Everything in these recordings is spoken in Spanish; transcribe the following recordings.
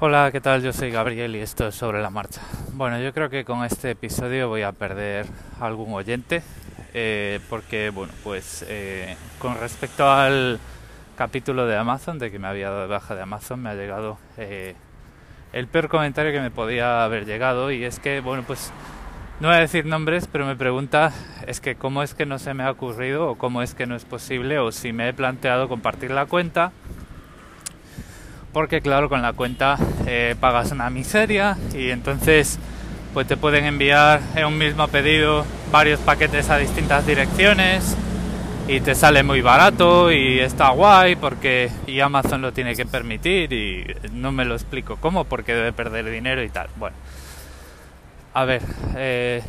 Hola, ¿qué tal? Yo soy Gabriel y esto es sobre la marcha. Bueno, yo creo que con este episodio voy a perder algún oyente eh, porque, bueno, pues eh, con respecto al capítulo de Amazon, de que me había dado baja de Amazon, me ha llegado eh, el peor comentario que me podía haber llegado y es que, bueno, pues no voy a decir nombres, pero me pregunta es que cómo es que no se me ha ocurrido o cómo es que no es posible o si me he planteado compartir la cuenta porque claro con la cuenta eh, pagas una miseria y entonces pues te pueden enviar en un mismo pedido varios paquetes a distintas direcciones y te sale muy barato y está guay porque y Amazon lo tiene que permitir y no me lo explico cómo porque debe perder dinero y tal. Bueno a ver eh,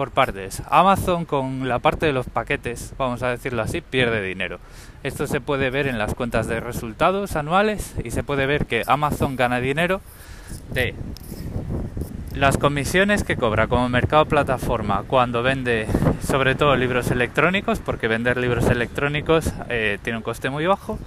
por partes Amazon con la parte de los paquetes vamos a decirlo así pierde dinero esto se puede ver en las cuentas de resultados anuales y se puede ver que Amazon gana dinero de las comisiones que cobra como mercado plataforma cuando vende sobre todo libros electrónicos, porque vender libros electrónicos eh, tiene un coste muy bajo,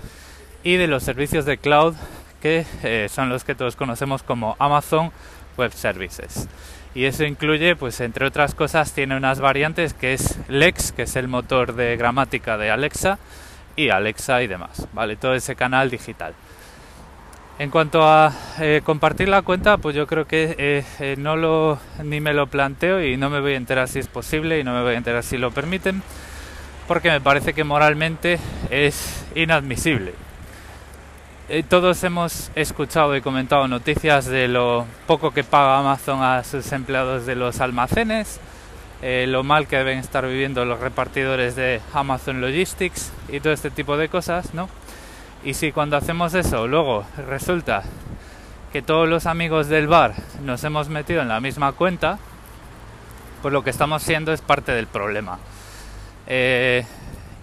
y de los servicios de cloud que eh, son los que todos conocemos como Amazon Web Services. Y eso incluye, pues entre otras cosas, tiene unas variantes que es Lex, que es el motor de gramática de Alexa, y Alexa y demás, ¿vale? Todo ese canal digital. En cuanto a eh, compartir la cuenta, pues yo creo que eh, eh, no lo ni me lo planteo y no me voy a enterar si es posible y no me voy a enterar si lo permiten, porque me parece que moralmente es inadmisible. Todos hemos escuchado y comentado noticias de lo poco que paga Amazon a sus empleados de los almacenes, eh, lo mal que deben estar viviendo los repartidores de Amazon Logistics y todo este tipo de cosas, ¿no? Y si cuando hacemos eso luego resulta que todos los amigos del bar nos hemos metido en la misma cuenta, pues lo que estamos siendo es parte del problema. Eh,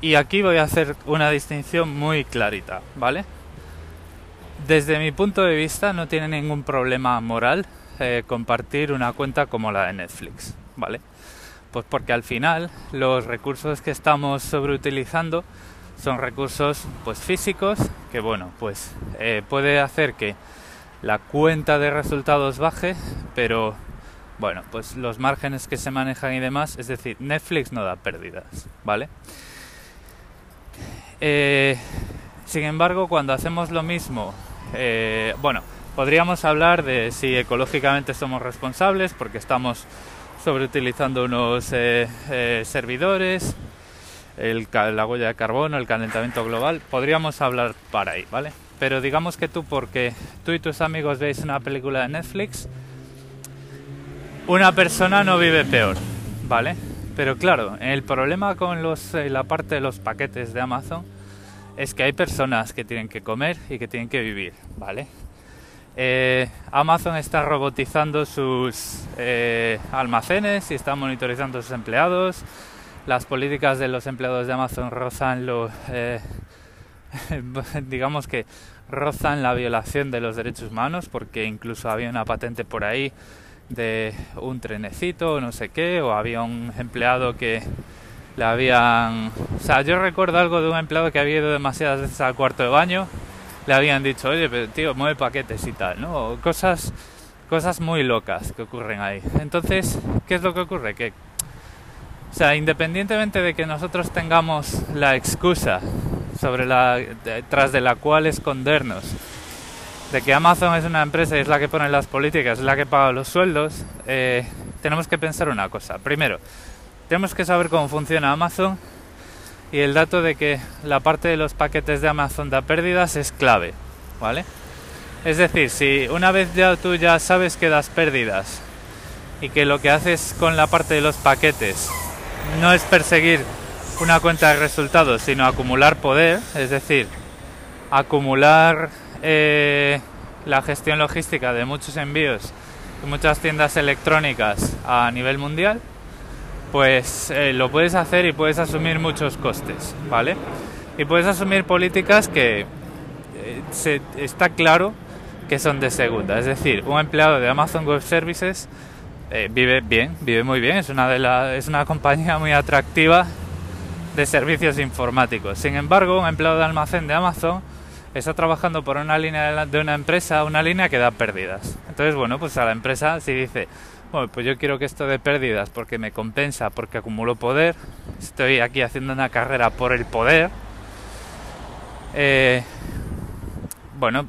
y aquí voy a hacer una distinción muy clarita, ¿vale? Desde mi punto de vista no tiene ningún problema moral eh, compartir una cuenta como la de Netflix, ¿vale? Pues porque al final los recursos que estamos sobreutilizando son recursos pues físicos que bueno pues eh, puede hacer que la cuenta de resultados baje pero bueno pues los márgenes que se manejan y demás es decir Netflix no da pérdidas vale eh, sin embargo cuando hacemos lo mismo eh, bueno podríamos hablar de si ecológicamente somos responsables porque estamos sobreutilizando unos eh, eh, servidores, el, la huella de carbono, el calentamiento global. Podríamos hablar para ahí, ¿vale? Pero digamos que tú, porque tú y tus amigos veis una película de Netflix, una persona no vive peor, ¿vale? Pero claro, el problema con los, la parte de los paquetes de Amazon es que hay personas que tienen que comer y que tienen que vivir, ¿vale? Eh, Amazon está robotizando sus eh, almacenes y está monitorizando a sus empleados. Las políticas de los empleados de Amazon rozan lo, eh, digamos que rozan la violación de los derechos humanos porque incluso había una patente por ahí de un trenecito no sé qué o había un empleado que le habían o sea yo recuerdo algo de un empleado que había ido demasiadas veces al cuarto de baño le habían dicho, oye, pero tío, mueve paquetes y tal, ¿no? Cosas, cosas muy locas que ocurren ahí. Entonces, ¿qué es lo que ocurre? Que, o sea, independientemente de que nosotros tengamos la excusa sobre la, tras de la cual escondernos, de que Amazon es una empresa y es la que pone las políticas, es la que paga los sueldos, eh, tenemos que pensar una cosa. Primero, tenemos que saber cómo funciona Amazon y el dato de que la parte de los paquetes de Amazon da pérdidas es clave, ¿vale? Es decir, si una vez ya tú ya sabes que das pérdidas y que lo que haces con la parte de los paquetes no es perseguir una cuenta de resultados, sino acumular poder, es decir, acumular eh, la gestión logística de muchos envíos y muchas tiendas electrónicas a nivel mundial, pues eh, lo puedes hacer y puedes asumir muchos costes, ¿vale? Y puedes asumir políticas que eh, está claro que son de segunda. Es decir, un empleado de Amazon Web Services eh, vive bien, vive muy bien, es una, de es una compañía muy atractiva de servicios informáticos. Sin embargo, un empleado de almacén de Amazon está trabajando por una línea de una empresa, una línea que da pérdidas. Entonces, bueno, pues a la empresa si dice, bueno, pues yo quiero que esto dé pérdidas porque me compensa, porque acumulo poder, estoy aquí haciendo una carrera por el poder, eh, bueno,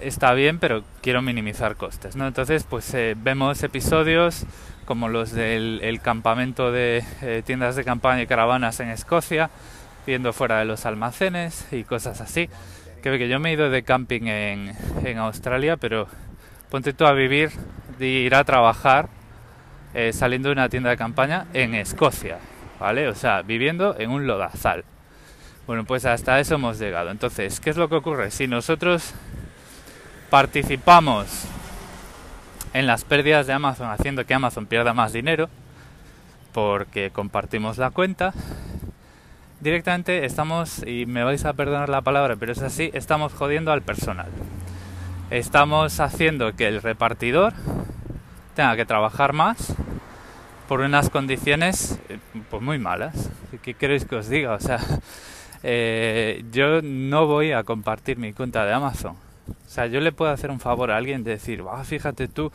está bien, pero quiero minimizar costes, ¿no? Entonces, pues eh, vemos episodios como los del campamento de eh, tiendas de campaña y caravanas en Escocia, viendo fuera de los almacenes y cosas así. Que, que yo me he ido de camping en, en Australia, pero ponte tú a vivir, de ir a trabajar eh, saliendo de una tienda de campaña en Escocia, ¿vale? O sea, viviendo en un lodazal. Bueno, pues hasta eso hemos llegado. Entonces, ¿qué es lo que ocurre? Si nosotros participamos en las pérdidas de Amazon haciendo que Amazon pierda más dinero, porque compartimos la cuenta, directamente estamos, y me vais a perdonar la palabra, pero es así, estamos jodiendo al personal. Estamos haciendo que el repartidor tenga que trabajar más por unas condiciones eh, pues muy malas. ¿Qué queréis que os diga? O sea, eh, yo no voy a compartir mi cuenta de Amazon. O sea, yo le puedo hacer un favor a alguien de decir, ah, fíjate tú,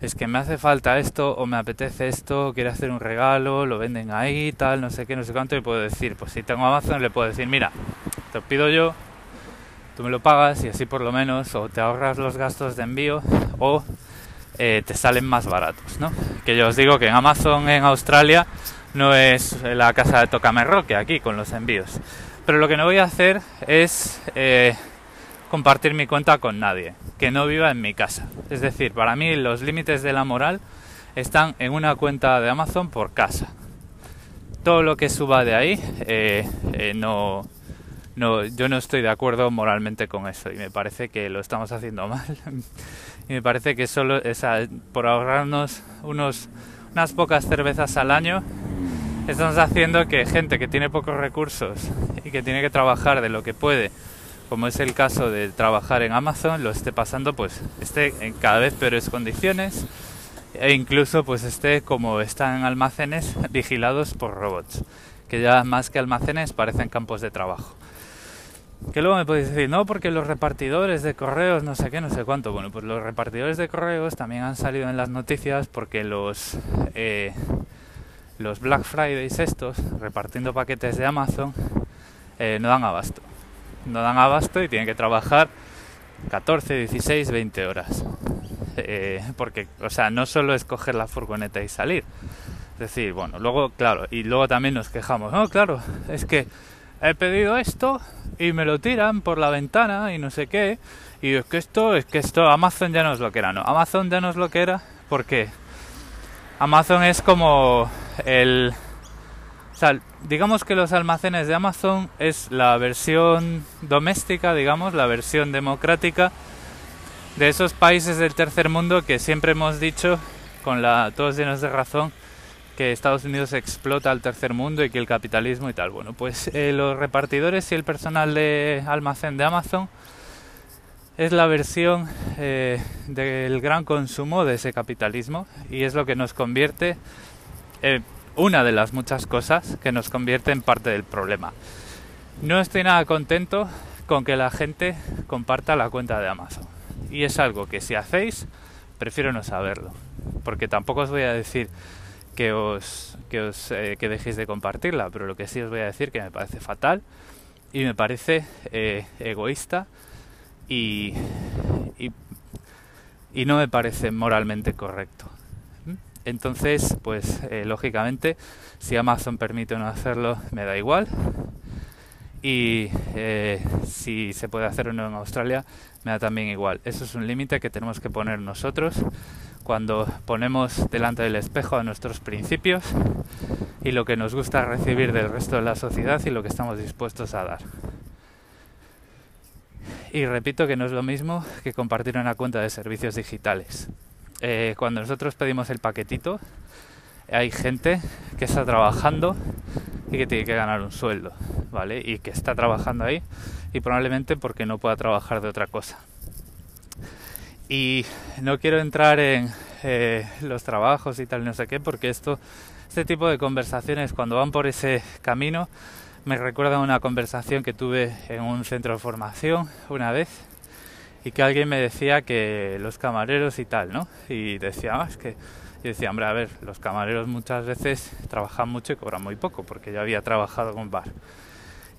es que me hace falta esto o me apetece esto, quiero hacer un regalo, lo venden ahí, tal, no sé qué, no sé cuánto, y puedo decir, pues si tengo Amazon le puedo decir, mira, te lo pido yo, tú me lo pagas y así por lo menos o te ahorras los gastos de envío o eh, te salen más baratos, ¿no? Que yo os digo que en Amazon en Australia no es la casa de Tocamerroque aquí con los envíos. Pero lo que no voy a hacer es eh, compartir mi cuenta con nadie que no viva en mi casa. Es decir, para mí los límites de la moral están en una cuenta de Amazon por casa. Todo lo que suba de ahí eh, no, no, yo no estoy de acuerdo moralmente con eso y me parece que lo estamos haciendo mal. y me parece que solo por ahorrarnos unas pocas cervezas al año, estamos haciendo que gente que tiene pocos recursos y que tiene que trabajar de lo que puede, como es el caso de trabajar en Amazon, lo esté pasando pues esté en cada vez peores condiciones e incluso pues esté como están en almacenes vigilados por robots, que ya más que almacenes parecen campos de trabajo. Que luego me podéis decir, no, porque los repartidores de correos, no sé qué, no sé cuánto. Bueno, pues los repartidores de correos también han salido en las noticias porque los, eh, los Black Fridays estos, repartiendo paquetes de Amazon, eh, no dan abasto. No dan abasto y tienen que trabajar 14, 16, 20 horas. Eh, porque, o sea, no solo es coger la furgoneta y salir. Es decir, bueno, luego, claro, y luego también nos quejamos, no, claro, es que he pedido esto y me lo tiran por la ventana y no sé qué. Y es que esto, es que esto, Amazon ya no es lo que era, ¿no? Amazon ya no es lo que era porque Amazon es como el... O digamos que los almacenes de Amazon es la versión doméstica, digamos, la versión democrática de esos países del tercer mundo que siempre hemos dicho, con la, todos llenos de razón, que Estados Unidos explota al tercer mundo y que el capitalismo y tal. Bueno, pues eh, los repartidores y el personal de almacén de Amazon es la versión eh, del gran consumo de ese capitalismo y es lo que nos convierte en una de las muchas cosas que nos convierte en parte del problema. No estoy nada contento con que la gente comparta la cuenta de Amazon y es algo que si hacéis prefiero no saberlo porque tampoco os voy a decir que os, que, os eh, que dejéis de compartirla, pero lo que sí os voy a decir que me parece fatal y me parece eh, egoísta y, y, no me parece moralmente correcto. ¿Mm? Entonces, pues eh, lógicamente, si Amazon permite no hacerlo, me da igual. Y si se puede hacer o no en Australia, me da también igual. Eso es un límite que tenemos que poner nosotros cuando ponemos delante del espejo a nuestros principios y lo que nos gusta recibir del resto de la sociedad y lo que estamos dispuestos a dar. Y repito que no es lo mismo que compartir una cuenta de servicios digitales. Eh, cuando nosotros pedimos el paquetito, hay gente que está trabajando y que tiene que ganar un sueldo, ¿vale? Y que está trabajando ahí y probablemente porque no pueda trabajar de otra cosa. Y no quiero entrar en eh, los trabajos y tal, no sé qué, porque esto, este tipo de conversaciones, cuando van por ese camino, me recuerda una conversación que tuve en un centro de formación una vez y que alguien me decía que los camareros y tal, ¿no? Y decía, ah, es que y decía, hombre, a ver, los camareros muchas veces trabajan mucho y cobran muy poco, porque yo había trabajado con bar.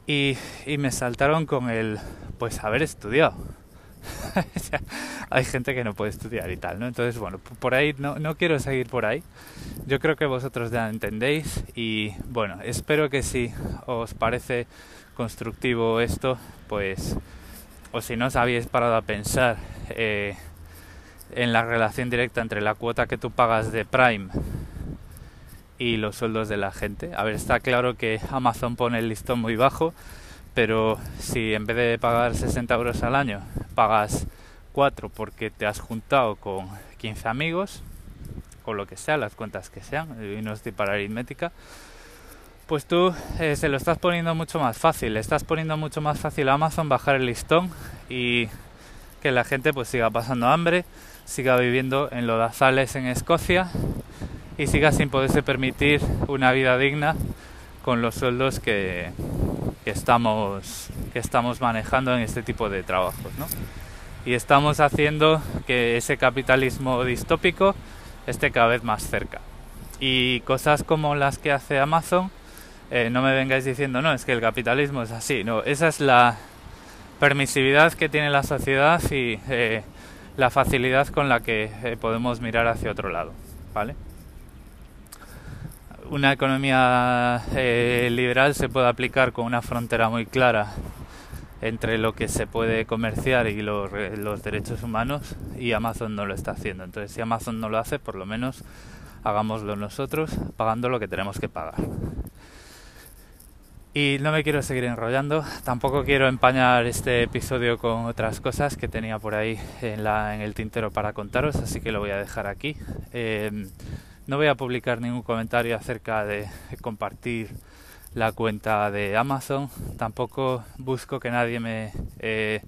Y, y me saltaron con el, pues, haber estudiado. hay gente que no puede estudiar y tal, ¿no? Entonces, bueno, por ahí no, no quiero seguir por ahí. Yo creo que vosotros ya entendéis y, bueno, espero que si os parece constructivo esto, pues, o si no os habéis parado a pensar, eh, en la relación directa entre la cuota que tú pagas de Prime y los sueldos de la gente. A ver, está claro que Amazon pone el listón muy bajo, pero si en vez de pagar 60 euros al año pagas 4 porque te has juntado con 15 amigos, o lo que sea, las cuentas que sean, y no estoy para aritmética, pues tú eh, se lo estás poniendo mucho más fácil, estás poniendo mucho más fácil a Amazon bajar el listón y que la gente pues siga pasando hambre, siga viviendo en lodazales en Escocia y siga sin poderse permitir una vida digna con los sueldos que, que, estamos, que estamos manejando en este tipo de trabajos. ¿no? Y estamos haciendo que ese capitalismo distópico esté cada vez más cerca. Y cosas como las que hace Amazon, eh, no me vengáis diciendo, no, es que el capitalismo es así. No, esa es la permisividad que tiene la sociedad y eh, la facilidad con la que eh, podemos mirar hacia otro lado, ¿vale? Una economía eh, liberal se puede aplicar con una frontera muy clara entre lo que se puede comerciar y los, los derechos humanos y Amazon no lo está haciendo. Entonces, si Amazon no lo hace, por lo menos hagámoslo nosotros pagando lo que tenemos que pagar. Y no me quiero seguir enrollando, tampoco quiero empañar este episodio con otras cosas que tenía por ahí en, la, en el tintero para contaros, así que lo voy a dejar aquí. Em, no voy a publicar ningún comentario acerca de compartir la cuenta de Amazon, tampoco busco que nadie me eh,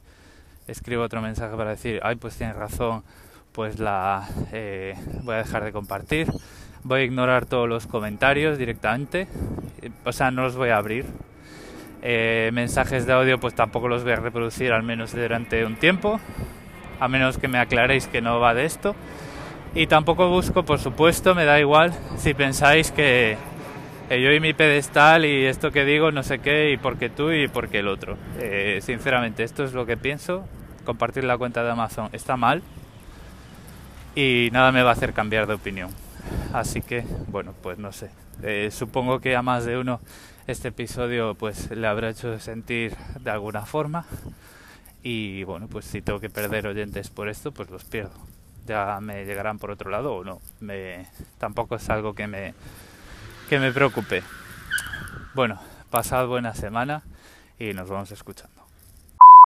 escriba otro mensaje para decir, ay, pues tienes razón, pues la eh, voy a dejar de compartir. Voy a ignorar todos los comentarios directamente o sea, no los voy a abrir. Eh, mensajes de audio pues tampoco los voy a reproducir al menos durante un tiempo, a menos que me aclaréis que no va de esto. Y tampoco busco, por supuesto, me da igual si pensáis que yo y mi pedestal y esto que digo no sé qué y porque tú y porque el otro. Eh, sinceramente, esto es lo que pienso. Compartir la cuenta de Amazon está mal y nada me va a hacer cambiar de opinión. Así que, bueno, pues no sé. Eh, supongo que a más de uno este episodio pues le habrá hecho sentir de alguna forma y bueno pues si tengo que perder oyentes por esto pues los pierdo ya me llegarán por otro lado o no. Me tampoco es algo que me que me preocupe. Bueno pasad buena semana y nos vamos escuchando